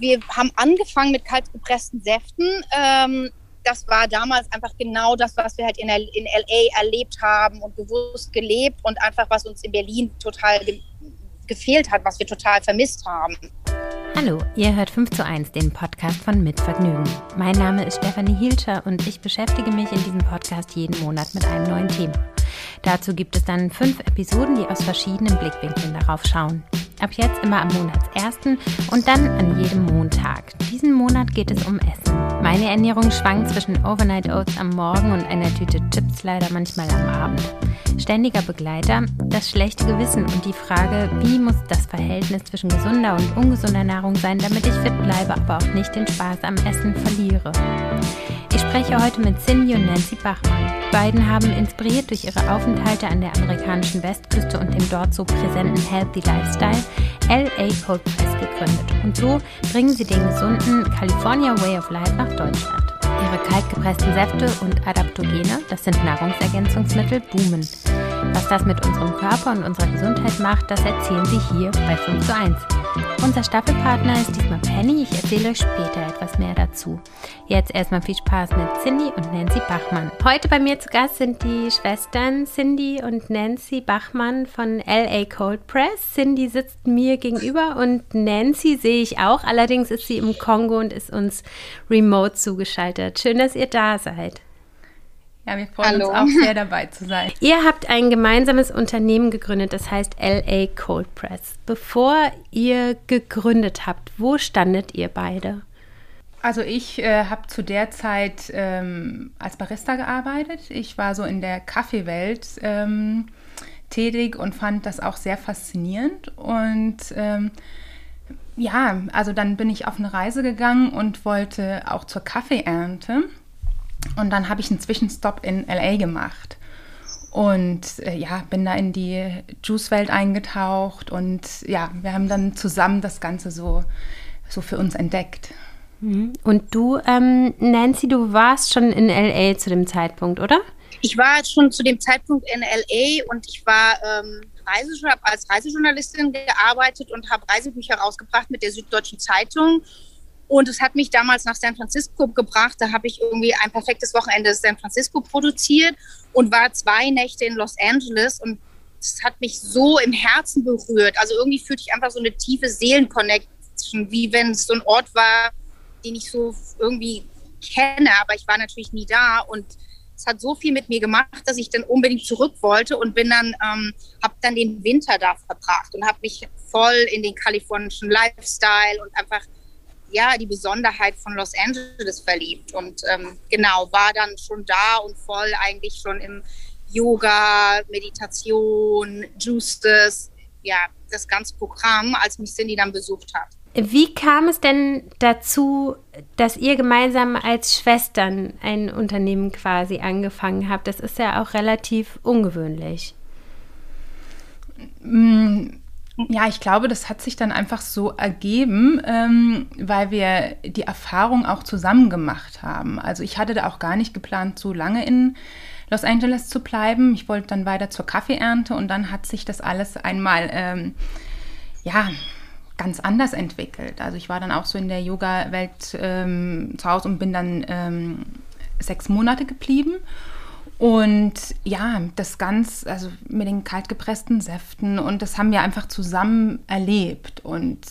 wir haben angefangen mit kaltgepressten Säften. Ähm, das war damals einfach genau das, was wir halt in, in LA erlebt haben und bewusst gelebt und einfach, was uns in Berlin total ge gefehlt hat, was wir total vermisst haben. Hallo, ihr hört 5 zu 1, den Podcast von Mitvergnügen. Mein Name ist Stefanie Hielscher und ich beschäftige mich in diesem Podcast jeden Monat mit einem neuen Thema. Dazu gibt es dann fünf Episoden, die aus verschiedenen Blickwinkeln darauf schauen. Ab jetzt immer am Monatsersten und dann an jedem Montag. Diesen Monat geht es um Essen. Meine Ernährung schwankt zwischen Overnight Oats am Morgen und einer Tüte Chips leider manchmal am Abend. Ständiger Begleiter, das schlechte Gewissen und die Frage, wie muss das Verhältnis zwischen gesunder und ungesunder Nahrung sein, damit ich fit bleibe, aber auch nicht den Spaß am Essen verliere. Ich spreche heute mit Cindy und Nancy Bachmann. Beiden haben inspiriert durch ihre Aufenthalte an der amerikanischen Westküste und dem dort so präsenten Healthy Lifestyle LA Cold Press gegründet. Und so bringen sie den gesunden California Way of Life nach Deutschland. Ihre kaltgepressten Säfte und Adaptogene, das sind Nahrungsergänzungsmittel, boomen. Was das mit unserem Körper und unserer Gesundheit macht, das erzählen sie hier bei 5 zu 1. Unser Staffelpartner ist diesmal Penny. Ich erzähle euch später etwas mehr dazu. Jetzt erstmal viel Spaß mit Cindy und Nancy Bachmann. Heute bei mir zu Gast sind die Schwestern Cindy und Nancy Bachmann von LA Cold Press. Cindy sitzt mir gegenüber und Nancy sehe ich auch. Allerdings ist sie im Kongo und ist uns remote zugeschaltet. Schön, dass ihr da seid. Ja, wir freuen Hallo. uns auch sehr dabei zu sein. Ihr habt ein gemeinsames Unternehmen gegründet, das heißt LA Cold Press. Bevor ihr gegründet habt, wo standet ihr beide? Also ich äh, habe zu der Zeit ähm, als Barista gearbeitet. Ich war so in der Kaffeewelt ähm, tätig und fand das auch sehr faszinierend. Und ähm, ja, also dann bin ich auf eine Reise gegangen und wollte auch zur Kaffeeernte und dann habe ich einen Zwischenstopp in LA gemacht. Und äh, ja, bin da in die Juice-Welt eingetaucht und ja, wir haben dann zusammen das Ganze so, so für uns entdeckt. Mhm. Und du, ähm, Nancy, du warst schon in LA zu dem Zeitpunkt, oder? Ich war schon zu dem Zeitpunkt in LA und ich war ähm, habe als Reisejournalistin gearbeitet und habe Reisebücher rausgebracht mit der Süddeutschen Zeitung und es hat mich damals nach San Francisco gebracht. Da habe ich irgendwie ein perfektes Wochenende in San Francisco produziert und war zwei Nächte in Los Angeles. Und es hat mich so im Herzen berührt. Also irgendwie fühlte ich einfach so eine tiefe Seelenconnection, wie wenn es so ein Ort war, den ich so irgendwie kenne. Aber ich war natürlich nie da. Und es hat so viel mit mir gemacht, dass ich dann unbedingt zurück wollte und bin dann, ähm, habe dann den Winter da verbracht und habe mich voll in den kalifornischen Lifestyle und einfach ja, die Besonderheit von Los Angeles verliebt und ähm, genau, war dann schon da und voll eigentlich schon im Yoga, Meditation, Juices, ja, das ganze Programm, als mich Cindy dann besucht hat. Wie kam es denn dazu, dass ihr gemeinsam als Schwestern ein Unternehmen quasi angefangen habt? Das ist ja auch relativ ungewöhnlich. Mm, ja, ich glaube, das hat sich dann einfach so ergeben, ähm, weil wir die Erfahrung auch zusammen gemacht haben. Also ich hatte da auch gar nicht geplant, so lange in Los Angeles zu bleiben. Ich wollte dann weiter zur Kaffeeernte und dann hat sich das alles einmal, ähm, ja, ganz anders entwickelt. Also ich war dann auch so in der Yoga-Welt ähm, zu Hause und bin dann ähm, sechs Monate geblieben. Und ja, das ganz, also mit den kaltgepressten Säften und das haben wir einfach zusammen erlebt. Und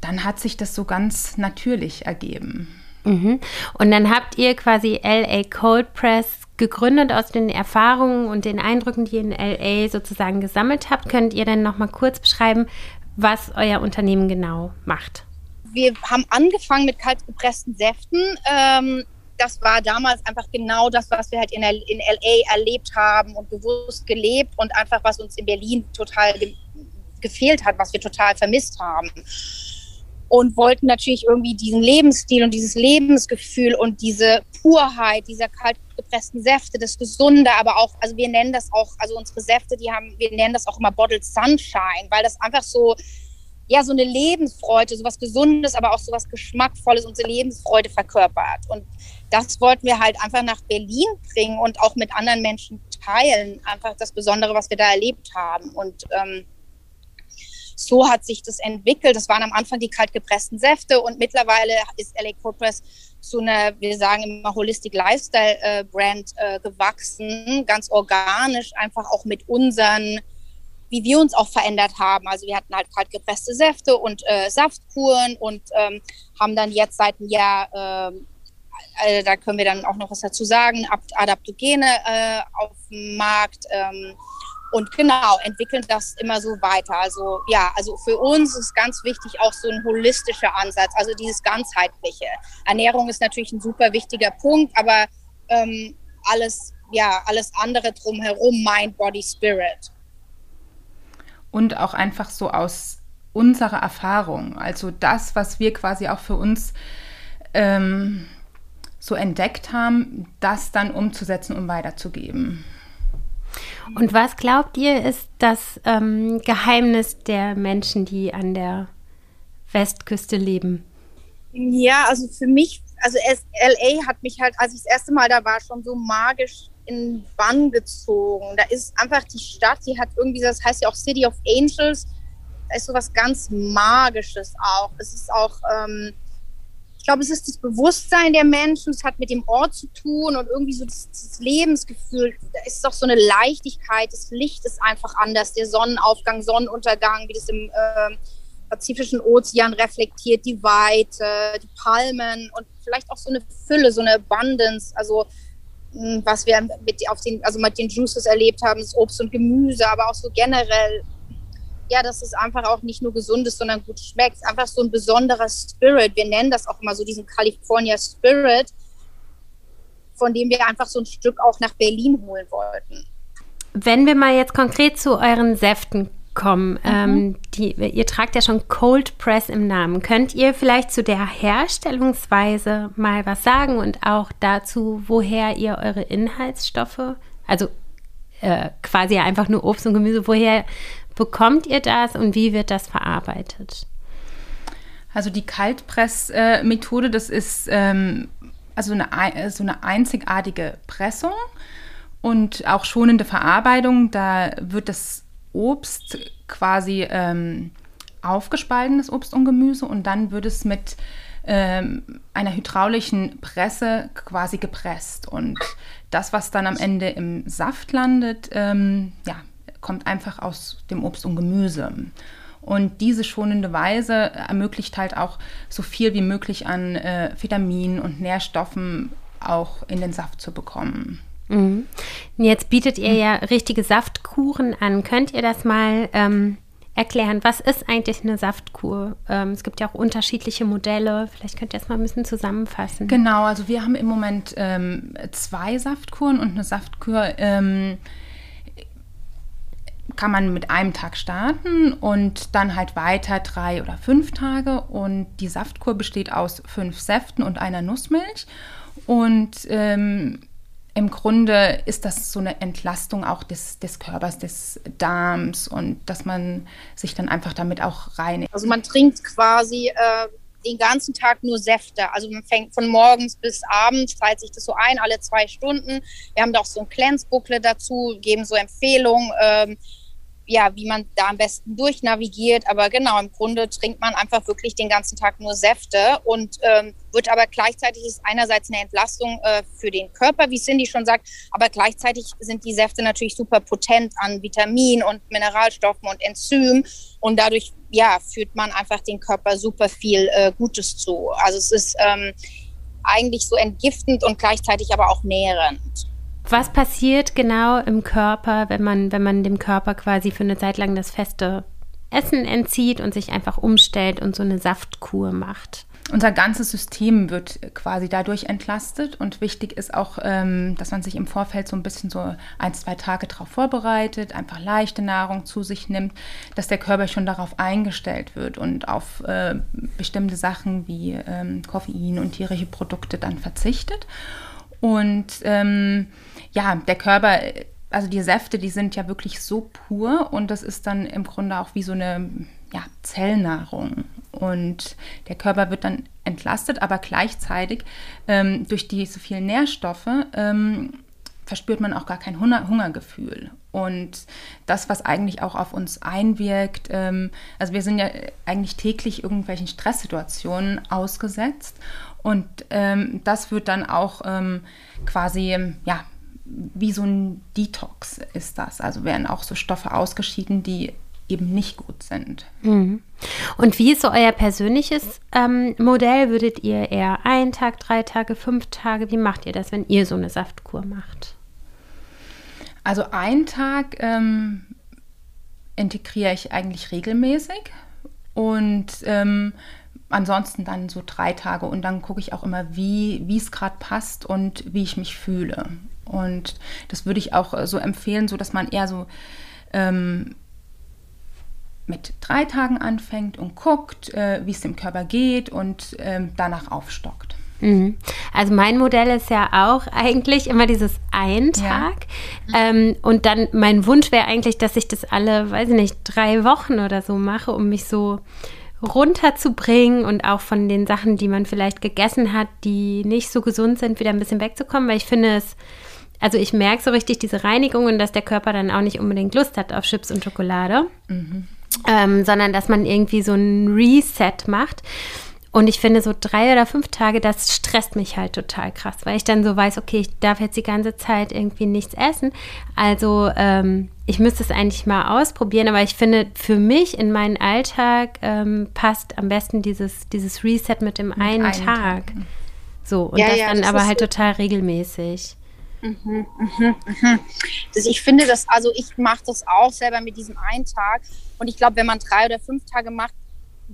dann hat sich das so ganz natürlich ergeben. Mhm. Und dann habt ihr quasi LA Cold Press gegründet aus den Erfahrungen und den Eindrücken, die ihr in LA sozusagen gesammelt habt. Könnt ihr denn noch mal kurz beschreiben, was euer Unternehmen genau macht? Wir haben angefangen mit kaltgepressten Säften. Ähm, das war damals einfach genau das, was wir halt in, in LA erlebt haben und bewusst gelebt und einfach, was uns in Berlin total ge gefehlt hat, was wir total vermisst haben. Und wollten natürlich irgendwie diesen Lebensstil und dieses Lebensgefühl und diese Purheit dieser kaltgepressten Säfte, das Gesunde, aber auch, also wir nennen das auch, also unsere Säfte, die haben, wir nennen das auch immer Bottled Sunshine, weil das einfach so, ja, so eine Lebensfreude, so was Gesundes, aber auch so was Geschmackvolles, unsere Lebensfreude verkörpert. Und das wollten wir halt einfach nach Berlin bringen und auch mit anderen Menschen teilen. Einfach das Besondere, was wir da erlebt haben. Und ähm, so hat sich das entwickelt. Das waren am Anfang die kaltgepressten Säfte und mittlerweile ist LA Cold Press zu einer, wir sagen immer Holistic Lifestyle äh, Brand äh, gewachsen, ganz organisch, einfach auch mit unseren, wie wir uns auch verändert haben. Also wir hatten halt kaltgepresste Säfte und äh, Saftkuren und ähm, haben dann jetzt seit einem Jahr, ähm, äh, da können wir dann auch noch was dazu sagen, Adaptogene äh, auf dem Markt. Ähm, und genau, entwickeln das immer so weiter. Also ja, also für uns ist ganz wichtig auch so ein holistischer Ansatz, also dieses ganzheitliche. Ernährung ist natürlich ein super wichtiger Punkt, aber ähm, alles, ja, alles andere drumherum, Mind, Body, Spirit. Und auch einfach so aus unserer Erfahrung, also das, was wir quasi auch für uns ähm, so entdeckt haben, das dann umzusetzen und weiterzugeben. Und was glaubt ihr, ist das ähm, Geheimnis der Menschen, die an der Westküste leben? Ja, also für mich, also LA hat mich halt, als ich das erste Mal da war, schon so magisch in Bann gezogen. Da ist einfach die Stadt, die hat irgendwie, das heißt ja auch City of Angels, da ist so was ganz Magisches auch. Es ist auch, ähm, glaube, es ist das Bewusstsein der Menschen, es hat mit dem Ort zu tun und irgendwie so das, das Lebensgefühl. Da ist auch so eine Leichtigkeit, das Licht ist einfach anders, der Sonnenaufgang, Sonnenuntergang, wie das im äh, Pazifischen Ozean reflektiert, die Weite, die Palmen und vielleicht auch so eine Fülle, so eine Abundance, also was wir mit, auf den, also mit den Juices erlebt haben, das Obst und Gemüse, aber auch so generell ja, dass es einfach auch nicht nur gesund ist, sondern gut schmeckt. Einfach so ein besonderer Spirit. Wir nennen das auch immer so diesen California Spirit, von dem wir einfach so ein Stück auch nach Berlin holen wollten. Wenn wir mal jetzt konkret zu euren Säften kommen, mhm. ähm, die, ihr tragt ja schon Cold Press im Namen. Könnt ihr vielleicht zu der Herstellungsweise mal was sagen und auch dazu, woher ihr eure Inhaltsstoffe, also äh, quasi einfach nur Obst und Gemüse, woher bekommt ihr das und wie wird das verarbeitet? Also die Kaltpressmethode, das ist ähm, also eine, so eine einzigartige Pressung und auch schonende Verarbeitung. Da wird das Obst quasi ähm, aufgespalten, das Obst und Gemüse, und dann wird es mit ähm, einer hydraulischen Presse quasi gepresst. Und das, was dann am Ende im Saft landet, ähm, ja, kommt einfach aus dem Obst und Gemüse. Und diese schonende Weise ermöglicht halt auch so viel wie möglich an äh, Vitaminen und Nährstoffen auch in den Saft zu bekommen. Mhm. Jetzt bietet ihr ja richtige Saftkuren an. Könnt ihr das mal ähm, erklären? Was ist eigentlich eine Saftkur? Ähm, es gibt ja auch unterschiedliche Modelle. Vielleicht könnt ihr das mal ein bisschen zusammenfassen. Genau, also wir haben im Moment ähm, zwei Saftkuren und eine Saftkur ähm, kann man mit einem Tag starten und dann halt weiter drei oder fünf Tage. Und die Saftkur besteht aus fünf Säften und einer Nussmilch. Und ähm, im Grunde ist das so eine Entlastung auch des, des Körpers, des Darms und dass man sich dann einfach damit auch reinigt. Also man trinkt quasi äh, den ganzen Tag nur Säfte. Also man fängt von morgens bis abends, teilt sich das so ein, alle zwei Stunden. Wir haben da auch so ein Cleanse-Booklet dazu, geben so Empfehlungen. Ähm, ja, wie man da am besten durchnavigiert. Aber genau, im Grunde trinkt man einfach wirklich den ganzen Tag nur Säfte und ähm, wird aber gleichzeitig ist einerseits eine Entlastung äh, für den Körper, wie Cindy schon sagt, aber gleichzeitig sind die Säfte natürlich super potent an Vitaminen und Mineralstoffen und Enzymen und dadurch ja führt man einfach den Körper super viel äh, Gutes zu. Also es ist ähm, eigentlich so entgiftend und gleichzeitig aber auch nährend. Was passiert genau im Körper, wenn man, wenn man dem Körper quasi für eine Zeit lang das feste Essen entzieht und sich einfach umstellt und so eine Saftkur macht? Unser ganzes System wird quasi dadurch entlastet und wichtig ist auch, ähm, dass man sich im Vorfeld so ein bisschen so ein, zwei Tage darauf vorbereitet, einfach leichte Nahrung zu sich nimmt, dass der Körper schon darauf eingestellt wird und auf äh, bestimmte Sachen wie ähm, Koffein und tierische Produkte dann verzichtet. Und ähm, ja, der Körper, also die Säfte, die sind ja wirklich so pur und das ist dann im Grunde auch wie so eine ja, Zellnahrung. Und der Körper wird dann entlastet, aber gleichzeitig ähm, durch diese vielen Nährstoffe ähm, verspürt man auch gar kein Hunger Hungergefühl. Und das, was eigentlich auch auf uns einwirkt, ähm, also wir sind ja eigentlich täglich irgendwelchen Stresssituationen ausgesetzt. Und ähm, das wird dann auch ähm, quasi, ja, wie so ein Detox ist das. Also werden auch so Stoffe ausgeschieden, die eben nicht gut sind. Mhm. Und wie ist so euer persönliches ähm, Modell? Würdet ihr eher einen Tag, drei Tage, fünf Tage? Wie macht ihr das, wenn ihr so eine Saftkur macht? Also einen Tag ähm, integriere ich eigentlich regelmäßig und ähm, ansonsten dann so drei Tage und dann gucke ich auch immer, wie es gerade passt und wie ich mich fühle. Und das würde ich auch so empfehlen, so dass man eher so ähm, mit drei Tagen anfängt und guckt, äh, wie es dem Körper geht und ähm, danach aufstockt. Mhm. Also mein Modell ist ja auch eigentlich immer dieses ein Tag. Ja. Ähm, und dann mein Wunsch wäre eigentlich, dass ich das alle, weiß ich nicht, drei Wochen oder so mache, um mich so runterzubringen und auch von den Sachen, die man vielleicht gegessen hat, die nicht so gesund sind, wieder ein bisschen wegzukommen, weil ich finde es, also ich merke so richtig diese Reinigung und dass der Körper dann auch nicht unbedingt Lust hat auf Chips und Schokolade, mhm. ähm, sondern dass man irgendwie so ein Reset macht. Und ich finde, so drei oder fünf Tage, das stresst mich halt total krass, weil ich dann so weiß, okay, ich darf jetzt die ganze Zeit irgendwie nichts essen. Also ähm, ich müsste es eigentlich mal ausprobieren, aber ich finde, für mich in meinen Alltag ähm, passt am besten dieses, dieses Reset mit dem mit einen, einen Tag. Tag. So, und ja, das ja, dann das aber halt total regelmäßig. Mhm, mhm, mhm. Das, ich finde das, also ich mache das auch selber mit diesem einen Tag. Und ich glaube, wenn man drei oder fünf Tage macht,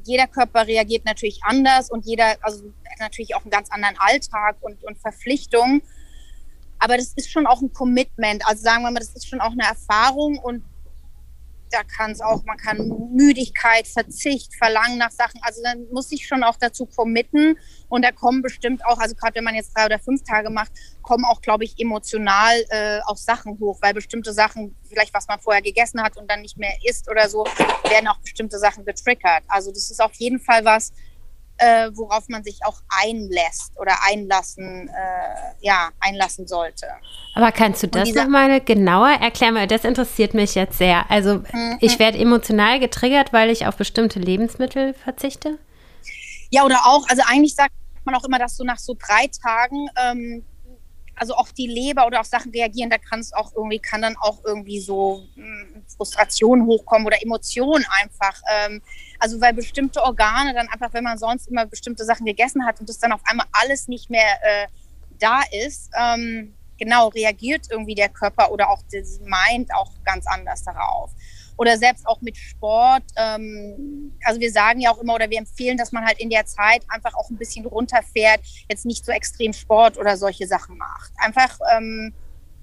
jeder Körper reagiert natürlich anders und jeder, also natürlich auch einen ganz anderen Alltag und, und Verpflichtungen. Aber das ist schon auch ein Commitment. Also sagen wir mal, das ist schon auch eine Erfahrung und da kann es auch, man kann Müdigkeit, Verzicht, Verlangen nach Sachen, also dann muss ich schon auch dazu committen und da kommen bestimmt auch, also gerade wenn man jetzt drei oder fünf Tage macht, kommen auch, glaube ich, emotional äh, auch Sachen hoch, weil bestimmte Sachen, vielleicht was man vorher gegessen hat und dann nicht mehr isst oder so, werden auch bestimmte Sachen getriggert. Also das ist auf jeden Fall was, äh, worauf man sich auch einlässt oder einlassen, äh, ja, einlassen sollte. Aber kannst du das nochmal genauer erklären? Weil das interessiert mich jetzt sehr. Also mhm. ich werde emotional getriggert, weil ich auf bestimmte Lebensmittel verzichte? Ja, oder auch, also eigentlich sagt man auch immer, dass du nach so drei Tagen ähm, also auch die Leber oder auf Sachen reagieren, da kann es auch irgendwie, kann dann auch irgendwie so mh, hm, Frustration hochkommen oder Emotionen einfach. Ähm, also weil bestimmte Organe dann einfach, wenn man sonst immer bestimmte Sachen gegessen hat und das dann auf einmal alles nicht mehr äh, da ist, ähm, genau, reagiert irgendwie der Körper oder auch das Mind auch ganz anders darauf oder selbst auch mit Sport. Ähm, also wir sagen ja auch immer oder wir empfehlen, dass man halt in der Zeit einfach auch ein bisschen runterfährt, jetzt nicht so extrem Sport oder solche Sachen macht. Einfach, ähm,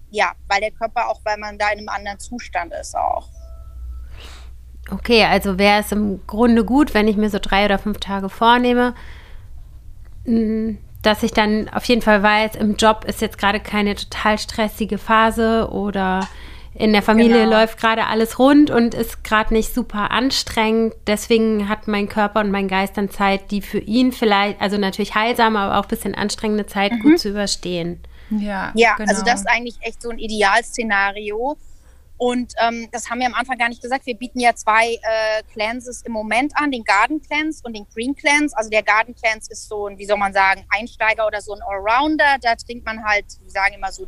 ja, weil der Körper auch, weil man da in einem anderen Zustand ist auch. Okay, also wäre es im Grunde gut, wenn ich mir so drei oder fünf Tage vornehme, mm, dass ich dann auf jeden Fall weiß, im Job ist jetzt gerade keine total stressige Phase oder in der Familie genau. läuft gerade alles rund und ist gerade nicht super anstrengend. Deswegen hat mein Körper und mein Geist dann Zeit, die für ihn vielleicht, also natürlich heilsame, aber auch ein bisschen anstrengende Zeit mhm. gut zu überstehen. Ja, ja genau. also das ist eigentlich echt so ein Idealszenario. Und ähm, das haben wir am Anfang gar nicht gesagt. Wir bieten ja zwei äh, Cleanses im Moment an, den Garden Cleanse und den Green Cleanse. Also der Garden Cleanse ist so ein, wie soll man sagen, Einsteiger oder so ein Allrounder. Da trinkt man halt, wir sagen immer so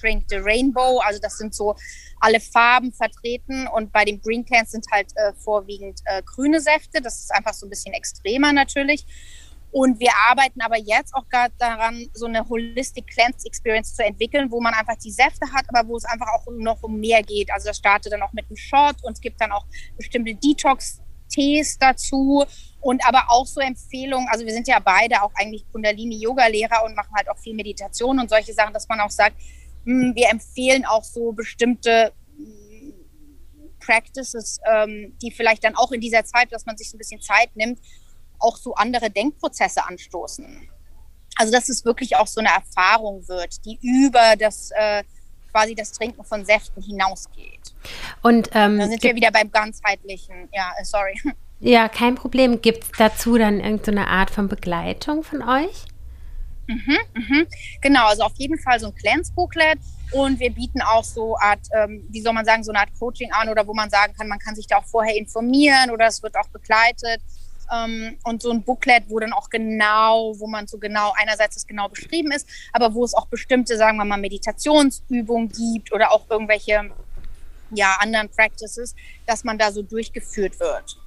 Drink the Rainbow. Also das sind so alle Farben vertreten. Und bei dem Green Cans sind halt äh, vorwiegend äh, grüne Säfte. Das ist einfach so ein bisschen extremer natürlich. Und wir arbeiten aber jetzt auch gerade daran, so eine Holistic Cleanse Experience zu entwickeln, wo man einfach die Säfte hat, aber wo es einfach auch noch um mehr geht. Also das startet dann auch mit einem Shot und es gibt dann auch bestimmte Detox-Tees dazu und aber auch so Empfehlungen. Also wir sind ja beide auch eigentlich Kundalini-Yoga-Lehrer und machen halt auch viel Meditation und solche Sachen, dass man auch sagt, wir empfehlen auch so bestimmte hm, Practices, ähm, die vielleicht dann auch in dieser Zeit, dass man sich ein bisschen Zeit nimmt, auch so andere Denkprozesse anstoßen. Also dass es wirklich auch so eine Erfahrung wird, die über das äh, quasi das Trinken von Säften hinausgeht. Und ähm, da sind wir wieder beim ganzheitlichen. Ja, äh, sorry. Ja, kein Problem. Gibt es dazu dann irgendeine Art von Begleitung von euch? Mhm, mhm. Genau, also auf jeden Fall so ein Clans-Booklet und wir bieten auch so Art, ähm, wie soll man sagen, so eine Art Coaching an oder wo man sagen kann, man kann sich da auch vorher informieren oder es wird auch begleitet. Ähm, und so ein Booklet, wo dann auch genau, wo man so genau, einerseits es genau beschrieben ist, aber wo es auch bestimmte, sagen wir mal, Meditationsübungen gibt oder auch irgendwelche ja, anderen Practices, dass man da so durchgeführt wird.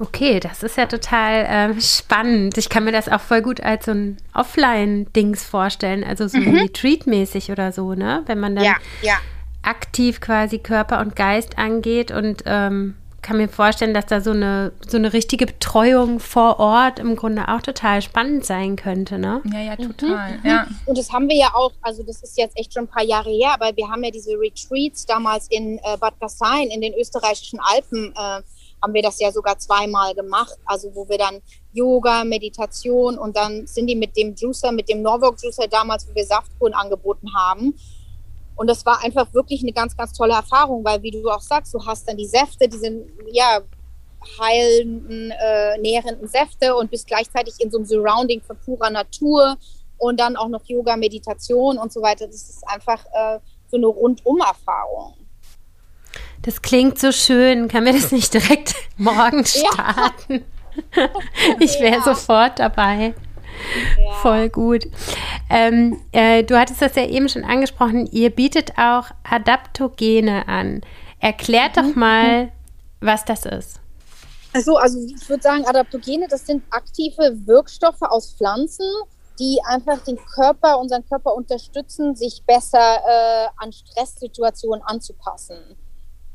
Okay, das ist ja total äh, spannend. Ich kann mir das auch voll gut als so ein Offline-Dings vorstellen, also so mhm. Retreat-mäßig oder so, ne? Wenn man dann ja, ja. aktiv quasi Körper und Geist angeht und ähm, kann mir vorstellen, dass da so eine, so eine richtige Betreuung vor Ort im Grunde auch total spannend sein könnte, ne? Ja, ja, total. Mhm. Ja. Und das haben wir ja auch, also das ist jetzt echt schon ein paar Jahre her, aber wir haben ja diese Retreats damals in äh, Bad Gastein in den österreichischen Alpen äh, haben wir das ja sogar zweimal gemacht, also wo wir dann Yoga, Meditation und dann sind die mit dem Juicer, mit dem Norwalk Juicer damals, wo wir Saftkuren angeboten haben. Und das war einfach wirklich eine ganz, ganz tolle Erfahrung, weil wie du auch sagst, du hast dann die Säfte, diese ja, heilenden, äh, nährenden Säfte und bist gleichzeitig in so einem Surrounding von purer Natur und dann auch noch Yoga, Meditation und so weiter. Das ist einfach äh, so eine Rundum-Erfahrung. Das klingt so schön. Kann mir das nicht direkt morgen starten? Ja. ich wäre ja. sofort dabei. Ja. Voll gut. Ähm, äh, du hattest das ja eben schon angesprochen. Ihr bietet auch Adaptogene an. Erklärt mhm. doch mal, was das ist. Also, also ich würde sagen, Adaptogene, das sind aktive Wirkstoffe aus Pflanzen, die einfach den Körper, unseren Körper unterstützen, sich besser äh, an Stresssituationen anzupassen.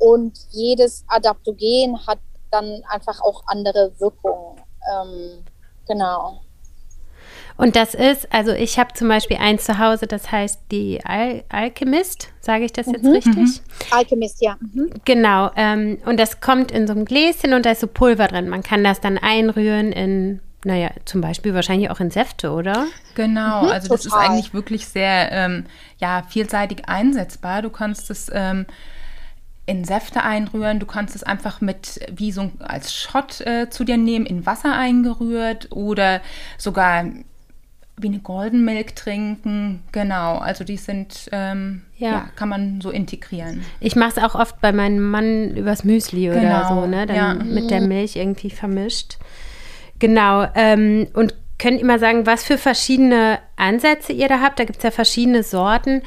Und jedes Adaptogen hat dann einfach auch andere Wirkungen. Ähm, genau. Und das ist, also ich habe zum Beispiel eins zu Hause, das heißt die Al Alchemist, sage ich das jetzt mhm, richtig? Mhm. Alchemist, ja. Mhm. Genau. Ähm, und das kommt in so einem Gläschen und da ist so Pulver drin. Man kann das dann einrühren in, naja, zum Beispiel wahrscheinlich auch in Säfte, oder? Genau, mhm, also das ist eigentlich wirklich sehr ähm, ja, vielseitig einsetzbar. Du kannst es ähm, in Säfte einrühren. Du kannst es einfach mit wie so als Shot äh, zu dir nehmen, in Wasser eingerührt oder sogar wie eine Golden Milk trinken. Genau, also die sind, ähm, ja. ja. kann man so integrieren. Ich mache es auch oft bei meinem Mann übers Müsli genau. oder so, ne? Dann ja. mit der Milch irgendwie vermischt. Genau. Ähm, und könnt ihr mal sagen, was für verschiedene Ansätze ihr da habt? Da gibt es ja verschiedene Sorten.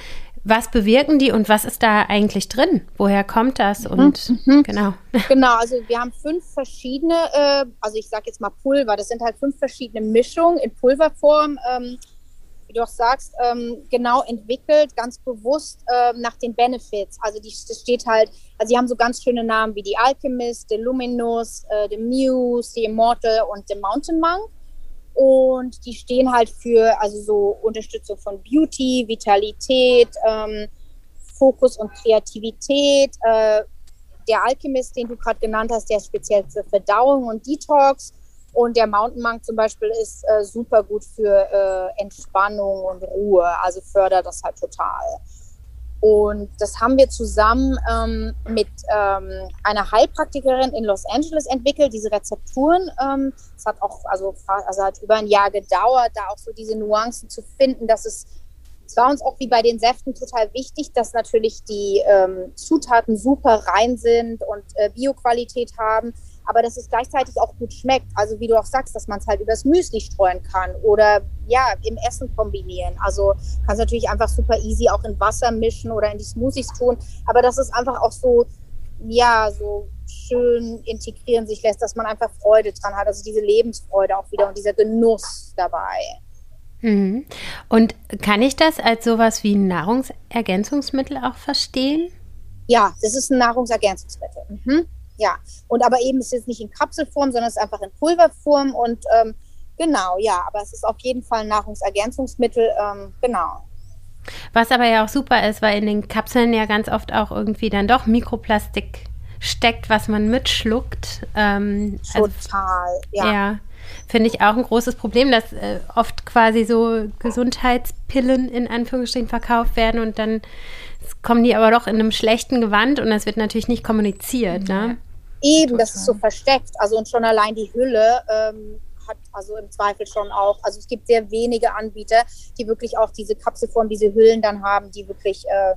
Was bewirken die und was ist da eigentlich drin? Woher kommt das? Mhm, und mhm. genau. Genau, also wir haben fünf verschiedene, äh, also ich sage jetzt mal Pulver, das sind halt fünf verschiedene Mischungen in Pulverform, ähm, wie du auch sagst, ähm, genau entwickelt, ganz bewusst äh, nach den Benefits. Also die, das steht halt, also die haben so ganz schöne Namen wie die Alchemist, the Luminous, äh, the Muse, the Immortal und the Mountain Monk. Und die stehen halt für also so Unterstützung von Beauty, Vitalität, ähm, Fokus und Kreativität. Äh, der Alchemist, den du gerade genannt hast, der ist speziell für Verdauung und Detox. Und der Mountain Monk zum Beispiel ist äh, super gut für äh, Entspannung und Ruhe. Also fördert das halt total. Und das haben wir zusammen ähm, mit ähm, einer Heilpraktikerin in Los Angeles entwickelt, diese Rezepturen. Ähm, es hat auch, also, also hat über ein Jahr gedauert, da auch so diese Nuancen zu finden, dass es es war uns auch wie bei den Säften total wichtig, dass natürlich die ähm, Zutaten super rein sind und äh, Bioqualität haben, aber dass es gleichzeitig auch gut schmeckt. Also wie du auch sagst, dass man es halt übers Müsli streuen kann oder ja, im Essen kombinieren. Also kannst natürlich einfach super easy auch in Wasser mischen oder in die Smoothies tun, aber dass es einfach auch so, ja, so schön integrieren sich lässt, dass man einfach Freude dran hat, also diese Lebensfreude auch wieder und dieser Genuss dabei. Mhm. Und kann ich das als sowas wie ein Nahrungsergänzungsmittel auch verstehen? Ja, das ist ein Nahrungsergänzungsmittel. Mhm. Ja, und aber eben ist es nicht in Kapselform, sondern es ist einfach in Pulverform und ähm, genau, ja, aber es ist auf jeden Fall ein Nahrungsergänzungsmittel, ähm, genau. Was aber ja auch super ist, weil in den Kapseln ja ganz oft auch irgendwie dann doch Mikroplastik steckt, was man mitschluckt. Ähm, also Total, also, ja. ja Finde ich auch ein großes Problem, dass äh, oft quasi so Gesundheitspillen in Anführungsstrichen verkauft werden und dann kommen die aber doch in einem schlechten Gewand und das wird natürlich nicht kommuniziert. Ne? Eben, das ist so versteckt. Also und schon allein die Hülle ähm, hat also im Zweifel schon auch, also es gibt sehr wenige Anbieter, die wirklich auch diese Kapselform, diese Hüllen dann haben, die wirklich äh,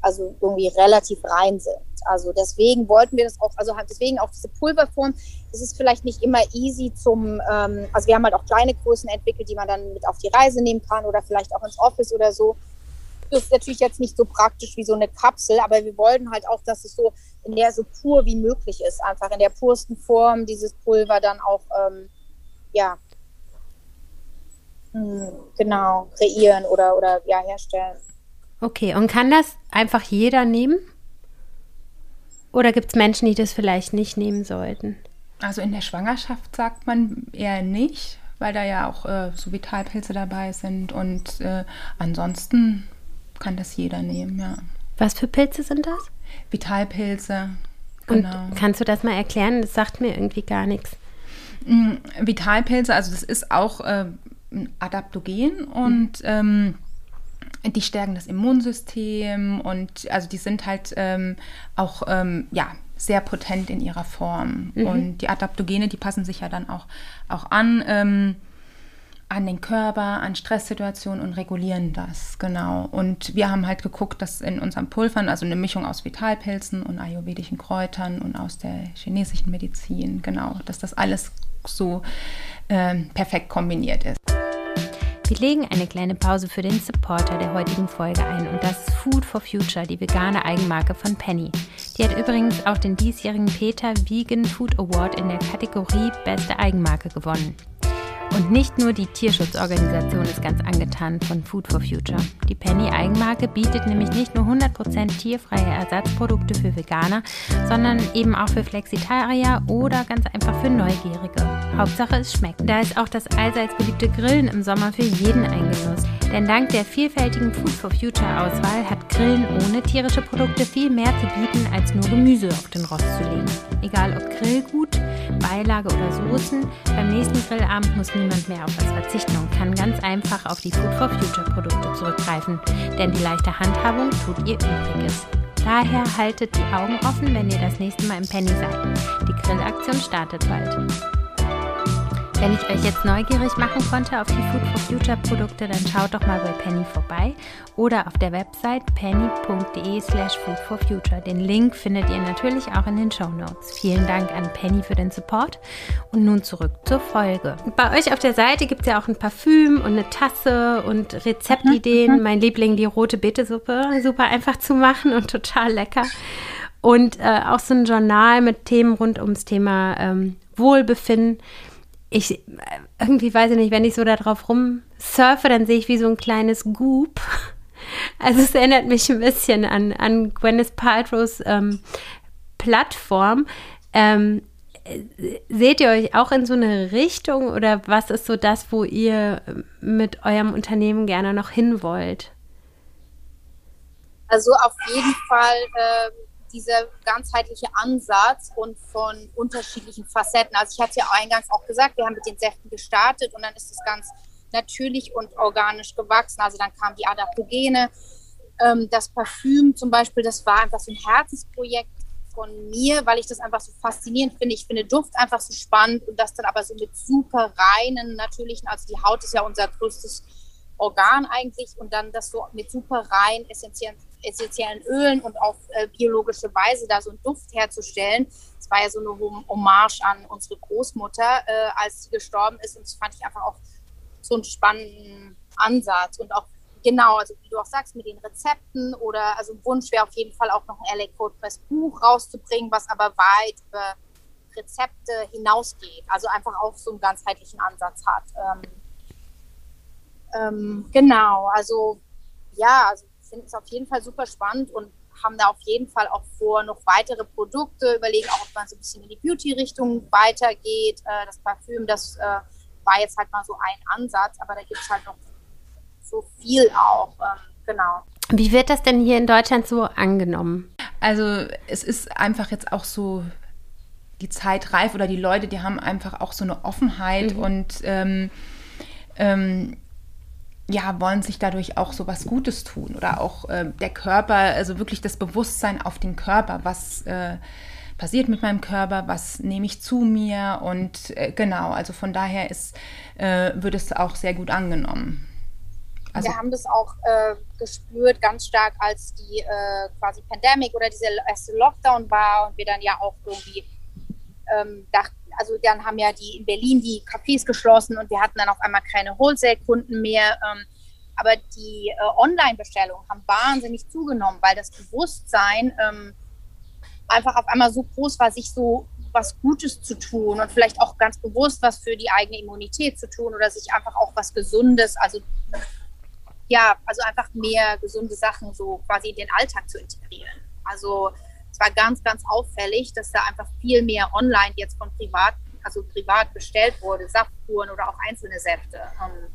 also irgendwie relativ rein sind. Also deswegen wollten wir das auch, also deswegen auch diese Pulverform. Das ist vielleicht nicht immer easy zum, ähm, also wir haben halt auch kleine Größen entwickelt, die man dann mit auf die Reise nehmen kann oder vielleicht auch ins Office oder so. Das ist natürlich jetzt nicht so praktisch wie so eine Kapsel, aber wir wollten halt auch, dass es so in der so pur wie möglich ist, einfach in der pursten Form dieses Pulver dann auch, ähm, ja, mh, hm, genau, kreieren oder, oder ja, herstellen. Okay, und kann das einfach jeder nehmen? Oder gibt es Menschen, die das vielleicht nicht nehmen sollten? Also in der Schwangerschaft sagt man eher nicht, weil da ja auch äh, so Vitalpilze dabei sind. Und äh, ansonsten kann das jeder nehmen, ja. Was für Pilze sind das? Vitalpilze. Genau. Und kannst du das mal erklären? Das sagt mir irgendwie gar nichts. Mm, Vitalpilze, also das ist auch äh, ein Adaptogen und mhm. ähm, die stärken das Immunsystem und also die sind halt ähm, auch ähm, ja sehr potent in ihrer Form. Mhm. Und die Adaptogene, die passen sich ja dann auch, auch an, ähm, an den Körper, an Stresssituationen und regulieren das, genau. Und wir haben halt geguckt, dass in unseren Pulvern, also eine Mischung aus Vitalpilzen und ayurvedischen Kräutern und aus der chinesischen Medizin, genau, dass das alles so ähm, perfekt kombiniert ist. Wir legen eine kleine Pause für den Supporter der heutigen Folge ein und das ist Food for Future, die vegane Eigenmarke von Penny. Die hat übrigens auch den diesjährigen Peter Vegan Food Award in der Kategorie Beste Eigenmarke gewonnen. Und nicht nur die Tierschutzorganisation ist ganz angetan von Food for Future. Die Penny Eigenmarke bietet nämlich nicht nur 100% tierfreie Ersatzprodukte für Veganer, sondern eben auch für Flexitarier oder ganz einfach für Neugierige. Hauptsache es schmeckt. Da ist auch das allseits beliebte Grillen im Sommer für jeden ein Genuss. Denn dank der vielfältigen Food for Future Auswahl hat Grillen ohne tierische Produkte viel mehr zu bieten, als nur Gemüse auf den Rost zu legen. Egal ob Grillgut, Beilage oder Soßen, beim nächsten Grillabend muss niemand mehr auf was verzichten und kann ganz einfach auf die Food for Future Produkte zurückgreifen, denn die leichte Handhabung tut ihr Übriges. Daher haltet die Augen offen, wenn ihr das nächste Mal im Penny seid. Die Grillaktion startet bald. Wenn ich euch jetzt neugierig machen konnte auf die Food for Future Produkte, dann schaut doch mal bei Penny vorbei oder auf der Website penny.de slash food for future. Den Link findet ihr natürlich auch in den Show Notes. Vielen Dank an Penny für den Support und nun zurück zur Folge. Bei euch auf der Seite gibt es ja auch ein Parfüm und eine Tasse und Rezeptideen. Mhm, mhm. Mein Liebling, die rote Betesuppe, super einfach zu machen und total lecker. Und äh, auch so ein Journal mit Themen rund ums Thema ähm, Wohlbefinden ich irgendwie weiß ich nicht, wenn ich so da drauf rumsurfe, dann sehe ich wie so ein kleines Goop. Also es erinnert mich ein bisschen an, an Gwyneth Paltrow's ähm, Plattform. Ähm, seht ihr euch auch in so eine Richtung oder was ist so das, wo ihr mit eurem Unternehmen gerne noch hin wollt? Also auf jeden Fall äh, dieser ganzheitliche Ansatz und von unterschiedlichen Facetten. Also ich hatte ja eingangs auch gesagt, wir haben mit den Säften gestartet und dann ist es ganz natürlich und organisch gewachsen. Also dann kamen die Adaptogene. Ähm, das Parfüm zum Beispiel, das war einfach so ein Herzensprojekt von mir, weil ich das einfach so faszinierend finde. Ich finde Duft einfach so spannend und das dann aber so mit super reinen, natürlichen, also die Haut ist ja unser größtes Organ eigentlich und dann das so mit super rein essentiellen essentiellen Ölen und auf äh, biologische Weise da so einen Duft herzustellen. Das war ja so eine Hommage an unsere Großmutter, äh, als sie gestorben ist. Und das fand ich einfach auch so einen spannenden Ansatz. Und auch genau, also wie du auch sagst, mit den Rezepten oder also ein Wunsch wäre auf jeden Fall auch noch ein LA Code Press Buch rauszubringen, was aber weit über Rezepte hinausgeht. Also einfach auch so einen ganzheitlichen Ansatz hat. Ähm, ähm, genau, also ja, also finden es auf jeden Fall super spannend und haben da auf jeden Fall auch vor, noch weitere Produkte, überlegen auch, ob man so ein bisschen in die Beauty-Richtung weitergeht. Äh, das Parfüm, das äh, war jetzt halt mal so ein Ansatz, aber da gibt es halt noch so viel auch. Ähm, genau. Wie wird das denn hier in Deutschland so angenommen? Also es ist einfach jetzt auch so die Zeit reif oder die Leute, die haben einfach auch so eine Offenheit mhm. und ähm, ähm, ja, wollen sich dadurch auch so was Gutes tun oder auch äh, der Körper, also wirklich das Bewusstsein auf den Körper, was, äh, passiert mit meinem Körper, was nehme ich zu mir? Und äh, genau, also von daher ist, äh, wird es auch sehr gut angenommen. Also, wir haben das auch äh, gespürt, ganz stark, als die äh, quasi Pandemic oder dieser erste Lockdown war und wir dann ja auch irgendwie ähm, dachten, also dann haben ja die in Berlin die Cafés geschlossen und wir hatten dann auf einmal keine Wholesale-Kunden mehr. Ähm, aber die äh, Online-Bestellungen haben wahnsinnig zugenommen, weil das Bewusstsein ähm, einfach auf einmal so groß war, sich so was Gutes zu tun und vielleicht auch ganz bewusst was für die eigene Immunität zu tun oder sich einfach auch was Gesundes, also ja, also einfach mehr gesunde Sachen so quasi in den Alltag zu integrieren. Also war ganz, ganz auffällig, dass da einfach viel mehr online jetzt von privat, also privat bestellt wurde, Saftkuren oder auch einzelne Säfte. Ähm,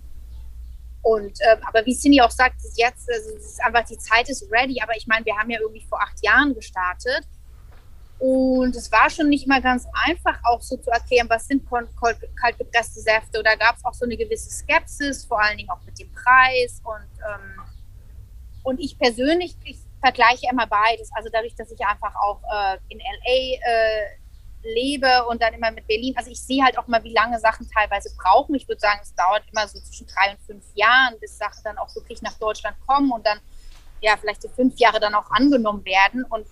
und äh, aber wie Cindy auch sagt, jetzt also, ist einfach die Zeit ist ready. Aber ich meine, wir haben ja irgendwie vor acht Jahren gestartet und es war schon nicht mal ganz einfach, auch so zu erklären, was sind kaltgepresste Säfte. Oder gab es auch so eine gewisse Skepsis, vor allen Dingen auch mit dem Preis. Und, ähm, und ich persönlich, ich vergleiche immer beides. Also dadurch, dass ich einfach auch äh, in LA äh, lebe und dann immer mit Berlin. Also ich sehe halt auch mal, wie lange Sachen teilweise brauchen. Ich würde sagen, es dauert immer so zwischen drei und fünf Jahren, bis Sachen dann auch wirklich nach Deutschland kommen und dann ja vielleicht so fünf Jahre dann auch angenommen werden. Und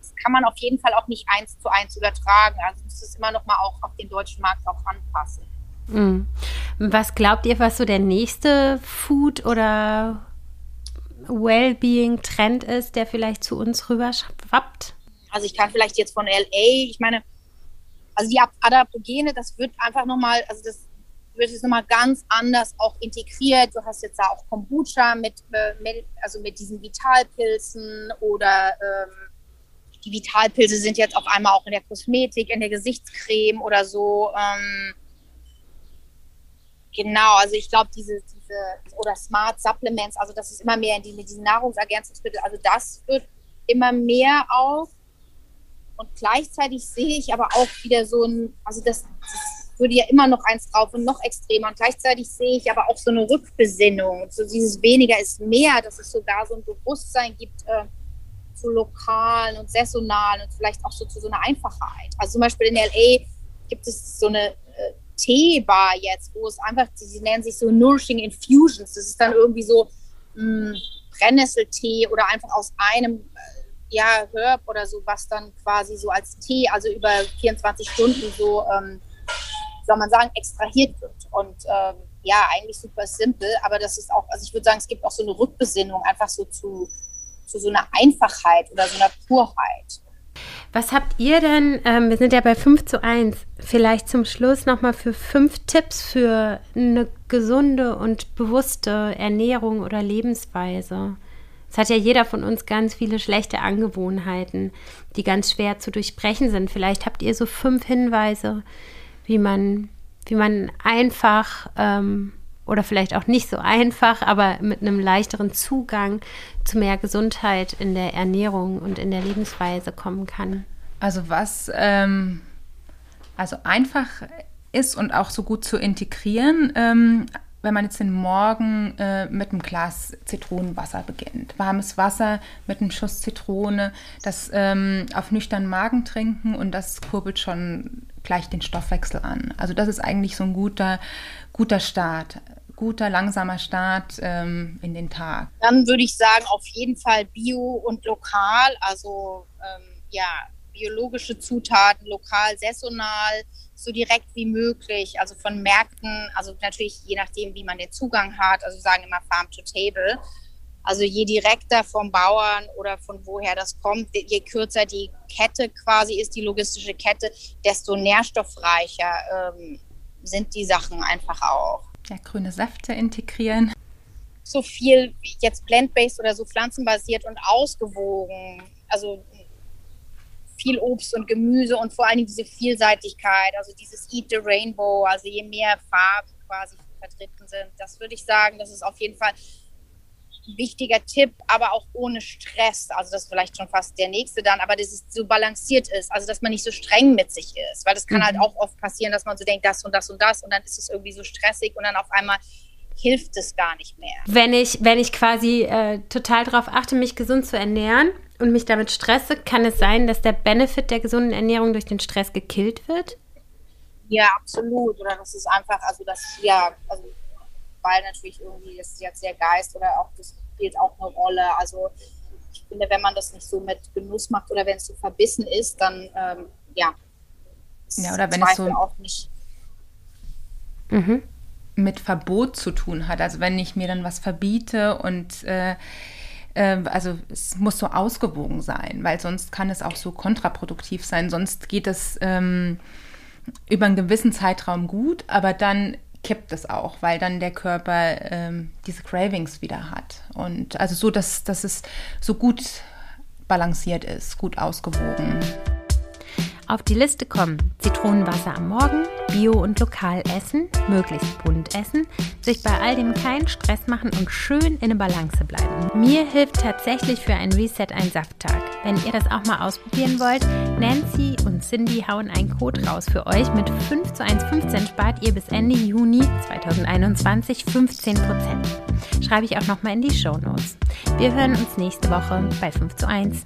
das kann man auf jeden Fall auch nicht eins zu eins übertragen. Also muss es immer noch mal auch auf den deutschen Markt auch anpassen. Mhm. Was glaubt ihr, was so der nächste Food oder Wellbeing-Trend ist, der vielleicht zu uns rüber schwappt? Also ich kann vielleicht jetzt von LA, ich meine, also die Adaptogene, das wird einfach nochmal, also das wird jetzt nochmal ganz anders auch integriert. Du hast jetzt da auch Kombucha mit, äh, also mit diesen Vitalpilzen oder ähm, die Vitalpilze sind jetzt auf einmal auch in der Kosmetik, in der Gesichtscreme oder so. Ähm, genau, also ich glaube, diese, diese, oder Smart Supplements, also das ist immer mehr in die, diesen Nahrungsergänzungsmittel, also das wird immer mehr auf. Und gleichzeitig sehe ich aber auch wieder so ein, also das, das würde ja immer noch eins drauf und noch extremer. Und gleichzeitig sehe ich aber auch so eine Rückbesinnung. So dieses weniger ist mehr, dass es sogar so ein Bewusstsein gibt äh, zu lokalen und saisonalen und vielleicht auch so zu so einer Einfachheit. Also zum Beispiel in LA gibt es so eine äh, Teebar jetzt, wo es einfach, sie nennen sich so Nourishing Infusions. Das ist dann irgendwie so mh, hm, Brennnesseltee oder einfach aus einem äh, ja, Herb oder so, was dann quasi so als Tee, also über 24 Stunden so, ähm, soll man sagen, extrahiert wird. Und ähm, ja, eigentlich super simpel, aber das ist auch, also ich würde sagen, es gibt auch so eine Rückbesinnung einfach so zu, zu so einer Einfachheit oder so einer Purheit. Was habt ihr denn, ähm, wir sind ja bei 5 zu 1, vielleicht zum Schluss nochmal für fünf Tipps für eine gesunde und bewusste Ernährung oder Lebensweise? Es hat ja jeder von uns ganz viele schlechte Angewohnheiten, die ganz schwer zu durchbrechen sind. Vielleicht habt ihr so fünf Hinweise, wie man, wie man einfach ähm, oder vielleicht auch nicht so einfach, aber mit einem leichteren Zugang zu mehr Gesundheit in der Ernährung und in der Lebensweise kommen kann. Also was ähm, also einfach ist und auch so gut zu integrieren, ähm, wenn man jetzt den Morgen äh, mit einem Glas Zitronenwasser beginnt. Warmes Wasser mit einem Schuss Zitrone, das ähm, auf nüchternen Magen trinken und das kurbelt schon gleich den Stoffwechsel an. Also das ist eigentlich so ein guter, guter Start. Guter, langsamer Start ähm, in den Tag. Dann würde ich sagen, auf jeden Fall bio und lokal. Also ähm, ja, biologische Zutaten, lokal, saisonal, so direkt wie möglich. Also von Märkten, also natürlich je nachdem, wie man den Zugang hat, also sagen immer Farm to Table. Also je direkter vom Bauern oder von woher das kommt, je kürzer die Kette quasi ist, die logistische Kette, desto nährstoffreicher ähm, sind die Sachen einfach auch. Ja, grüne Säfte integrieren. So viel jetzt plant-based oder so pflanzenbasiert und ausgewogen. Also viel Obst und Gemüse und vor allen Dingen diese Vielseitigkeit, also dieses Eat the Rainbow, also je mehr Farben quasi vertreten sind, das würde ich sagen, das ist auf jeden Fall ein wichtiger Tipp, aber auch ohne Stress. Also das ist vielleicht schon fast der nächste dann, aber dass es so balanciert ist, also dass man nicht so streng mit sich ist, weil das kann halt mhm. halt auch oft passieren, dass man so denkt, das und das und das und dann ist es irgendwie so stressig und dann auf einmal hilft es gar nicht mehr. Wenn ich, wenn ich quasi äh, total darauf achte, mich gesund zu ernähren und mich damit stresse, kann es sein, dass der Benefit der gesunden Ernährung durch den Stress gekillt wird? Ja, absolut. Oder das ist einfach, also das, ja, also, weil natürlich irgendwie ist jetzt der Geist oder auch das spielt auch eine Rolle. Also ich finde, wenn man das nicht so mit Genuss macht oder wenn es so verbissen ist, dann ähm, ja. Ja, oder wenn es so auch nicht. Mhm. Mit Verbot zu tun hat. Also wenn ich mir dann was verbiete und äh, äh, also es muss so ausgewogen sein, weil sonst kann es auch so kontraproduktiv sein. Sonst geht es ähm, über einen gewissen Zeitraum gut, aber dann kippt es auch, weil dann der Körper ähm, diese Cravings wieder hat. Und also so, dass, dass es so gut balanciert ist, gut ausgewogen. Auf die Liste kommen Zitronenwasser am Morgen, Bio und lokal essen, möglichst bunt essen, sich bei all dem keinen Stress machen und schön in der Balance bleiben. Mir hilft tatsächlich für ein Reset ein Safttag. Wenn ihr das auch mal ausprobieren wollt, Nancy und Cindy hauen einen Code raus für euch. Mit 5 zu 1 15 spart ihr bis Ende Juni 2021 15 Prozent. Schreibe ich auch nochmal in die Show Notes. Wir hören uns nächste Woche bei 5 zu 1.